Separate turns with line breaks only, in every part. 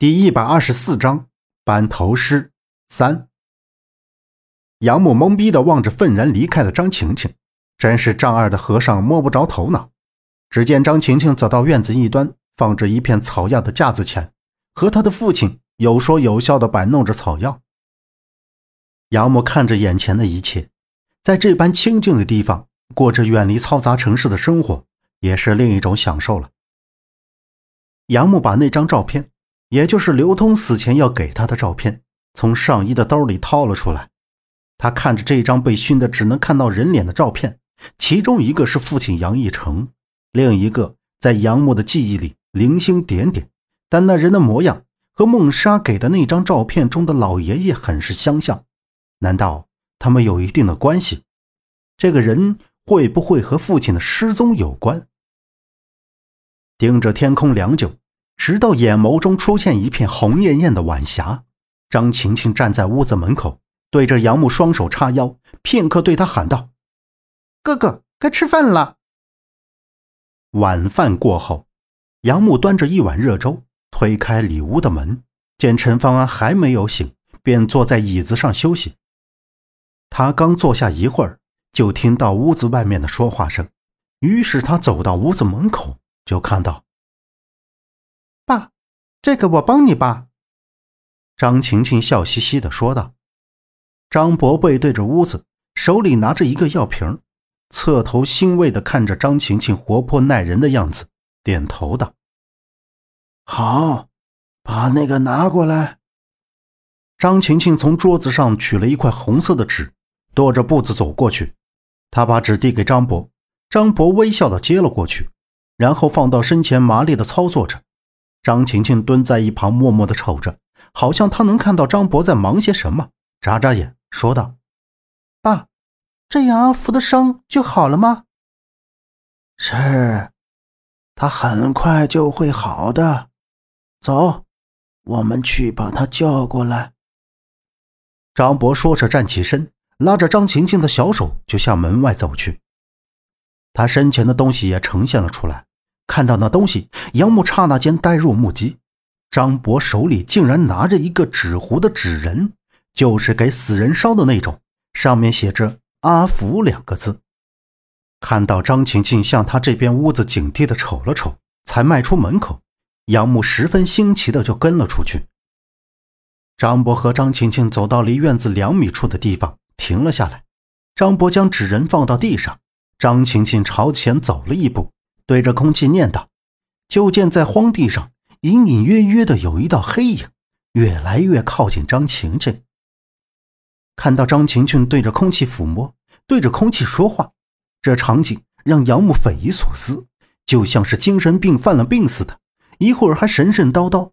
第一百二十四章班头师三。杨木懵逼的望着愤然离开的张晴晴，真是丈二的和尚摸不着头脑。只见张晴晴走到院子一端，放着一片草药的架子前，和他的父亲有说有笑的摆弄着草药。杨木看着眼前的一切，在这般清静的地方过着远离嘈杂城市的生活，也是另一种享受了。杨木把那张照片。也就是刘通死前要给他的照片，从上衣的兜里掏了出来。他看着这张被熏得只能看到人脸的照片，其中一个是父亲杨义成，另一个在杨木的记忆里零星点点，但那人的模样和孟莎给的那张照片中的老爷爷很是相像。难道他们有一定的关系？这个人会不会和父亲的失踪有关？盯着天空良久。直到眼眸中出现一片红艳艳的晚霞，张晴晴站在屋子门口，对着杨木双手叉腰，片刻对他喊道：“哥哥，该吃饭了。”晚饭过后，杨木端着一碗热粥，推开里屋的门，见陈方安还没有醒，便坐在椅子上休息。他刚坐下一会儿，就听到屋子外面的说话声，于是他走到屋子门口，就看到。这个我帮你吧。”张晴晴笑嘻嘻的说道。张伯背对着屋子，手里拿着一个药瓶，侧头欣慰的看着张晴晴活泼耐人的样子，点头道：“
好，把那个拿过来。”
张晴晴从桌子上取了一块红色的纸，踱着步子走过去。他把纸递给张伯，张伯微笑的接了过去，然后放到身前，麻利的操作着。张晴晴蹲在一旁，默默地瞅着，好像她能看到张博在忙些什么，眨眨眼说道：“爸，这样阿福的伤就好了吗？”“
是，他很快就会好的。走，我们去把他叫过来。”
张博说着站起身，拉着张晴晴的小手就向门外走去。他身前的东西也呈现了出来。看到那东西，杨木刹那间呆若木鸡。张博手里竟然拿着一个纸糊的纸人，就是给死人烧的那种，上面写着“阿福”两个字。看到张晴晴向他这边屋子警惕的瞅了瞅，才迈出门口，杨木十分新奇的就跟了出去。张博和张晴晴走到离院子两米处的地方，停了下来。张博将纸人放到地上，张晴晴朝前走了一步。对着空气念叨，就见在荒地上隐隐约约的有一道黑影，越来越靠近张晴晴。看到张晴晴对着空气抚摸，对着空气说话，这场景让杨木匪夷所思，就像是精神病犯了病似的。一会儿还神神叨叨：“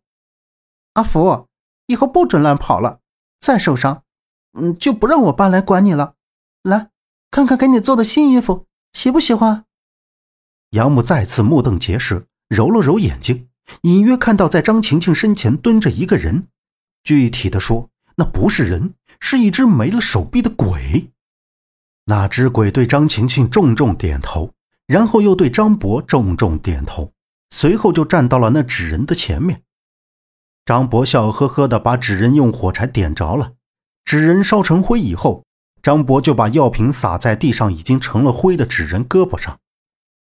阿福，以后不准乱跑了，再受伤，嗯，就不让我爸来管你了。来看看给你做的新衣服，喜不喜欢？”杨木再次目瞪结舌，揉了揉眼睛，隐约看到在张晴晴身前蹲着一个人。具体的说，那不是人，是一只没了手臂的鬼。那只鬼对张晴晴重重点头，然后又对张博重重点头，随后就站到了那纸人的前面。张博笑呵呵地把纸人用火柴点着了，纸人烧成灰以后，张博就把药瓶洒在地上已经成了灰的纸人胳膊上。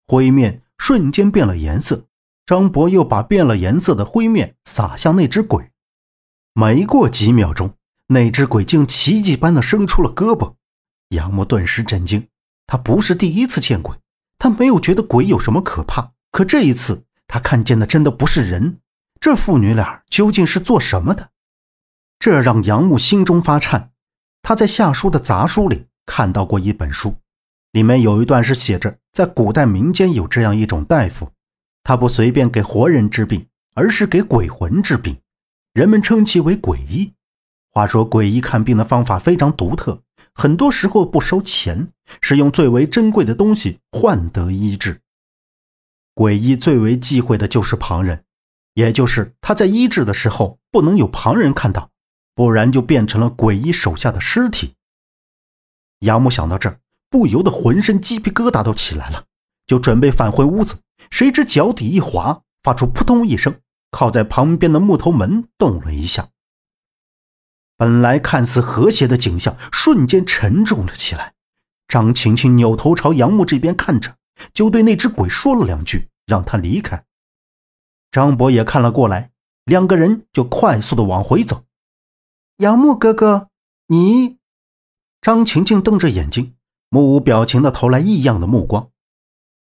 灰面瞬间变了颜色，张博又把变了颜色的灰面撒向那只鬼。没过几秒钟，那只鬼竟奇迹般的伸出了胳膊。杨木顿时震惊，他不是第一次见鬼，他没有觉得鬼有什么可怕。可这一次，他看见的真的不是人，这父女俩究竟是做什么的？这让杨木心中发颤。他在夏书的杂书里看到过一本书。里面有一段是写着，在古代民间有这样一种大夫，他不随便给活人治病，而是给鬼魂治病，人们称其为鬼医。话说鬼医看病的方法非常独特，很多时候不收钱，是用最为珍贵的东西换得医治。鬼医最为忌讳的就是旁人，也就是他在医治的时候不能有旁人看到，不然就变成了鬼医手下的尸体。杨木想到这儿。不由得浑身鸡皮疙瘩都起来了，就准备返回屋子，谁知脚底一滑，发出扑通一声，靠在旁边的木头门动了一下。本来看似和谐的景象瞬间沉重了起来。张晴晴扭头朝杨木这边看着，就对那只鬼说了两句，让他离开。张博也看了过来，两个人就快速的往回走。
杨木哥哥，你……
张晴晴瞪着眼睛，目无表情的投来异样的目光。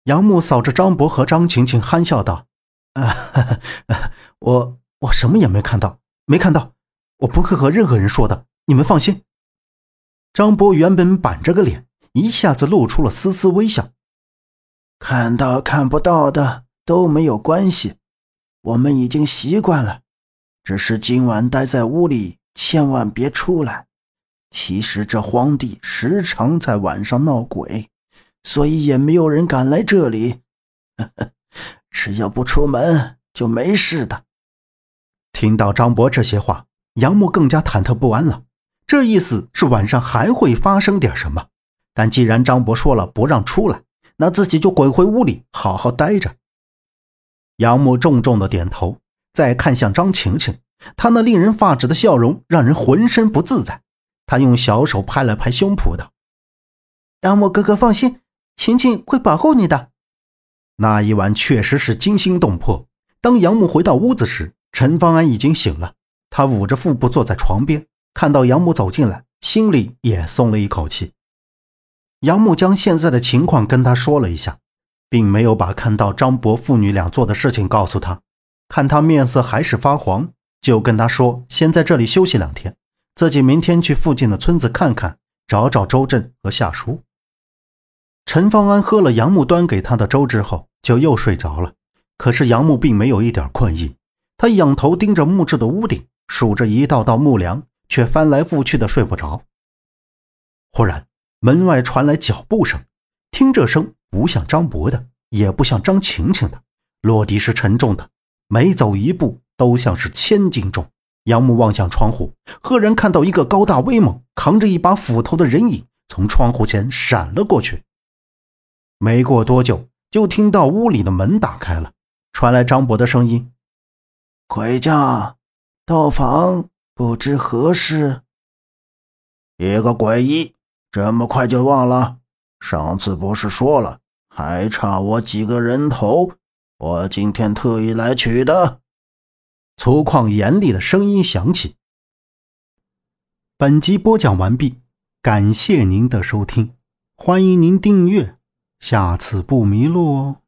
杨木扫着张博和张晴晴，憨笑道：“啊，我我什么也没看到，没看到。”我不会和任何人说的，你们放心。张博原本板着个脸，一下子露出了丝丝微笑。
看到看不到的都没有关系，我们已经习惯了。只是今晚待在屋里，千万别出来。其实这荒地时常在晚上闹鬼，所以也没有人敢来这里。只要不出门，就没事的。
听到张博这些话。杨木更加忐忑不安了，这意思是晚上还会发生点什么。但既然张博说了不让出来，那自己就滚回屋里好好待着。杨木重重的点头，再看向张晴晴，她那令人发指的笑容让人浑身不自在。他用小手拍了拍胸脯道：“
杨木哥哥放心，晴晴会保护你的。”
那一晚确实是惊心动魄。当杨木回到屋子时，陈方安已经醒了。他捂着腹部坐在床边，看到杨木走进来，心里也松了一口气。杨木将现在的情况跟他说了一下，并没有把看到张博父女俩做的事情告诉他。看他面色还是发黄，就跟他说先在这里休息两天，自己明天去附近的村子看看，找找周震和夏叔。陈方安喝了杨木端给他的粥之后，就又睡着了。可是杨木并没有一点困意，他仰头盯着木质的屋顶。数着一道道木梁，却翻来覆去的睡不着。忽然，门外传来脚步声，听这声不像张博的，也不像张晴晴的，落地是沉重的，每走一步都像是千斤重。杨木望向窗户，赫然看到一个高大威猛、扛着一把斧头的人影从窗户前闪了过去。没过多久，就听到屋里的门打开了，传来张博的声音：“
回家。”到访不知何事，
一个诡异，这么快就忘了？上次不是说了，还差我几个人头？我今天特意来取的。
粗犷严厉的声音响起。本集播讲完毕，感谢您的收听，欢迎您订阅，下次不迷路哦。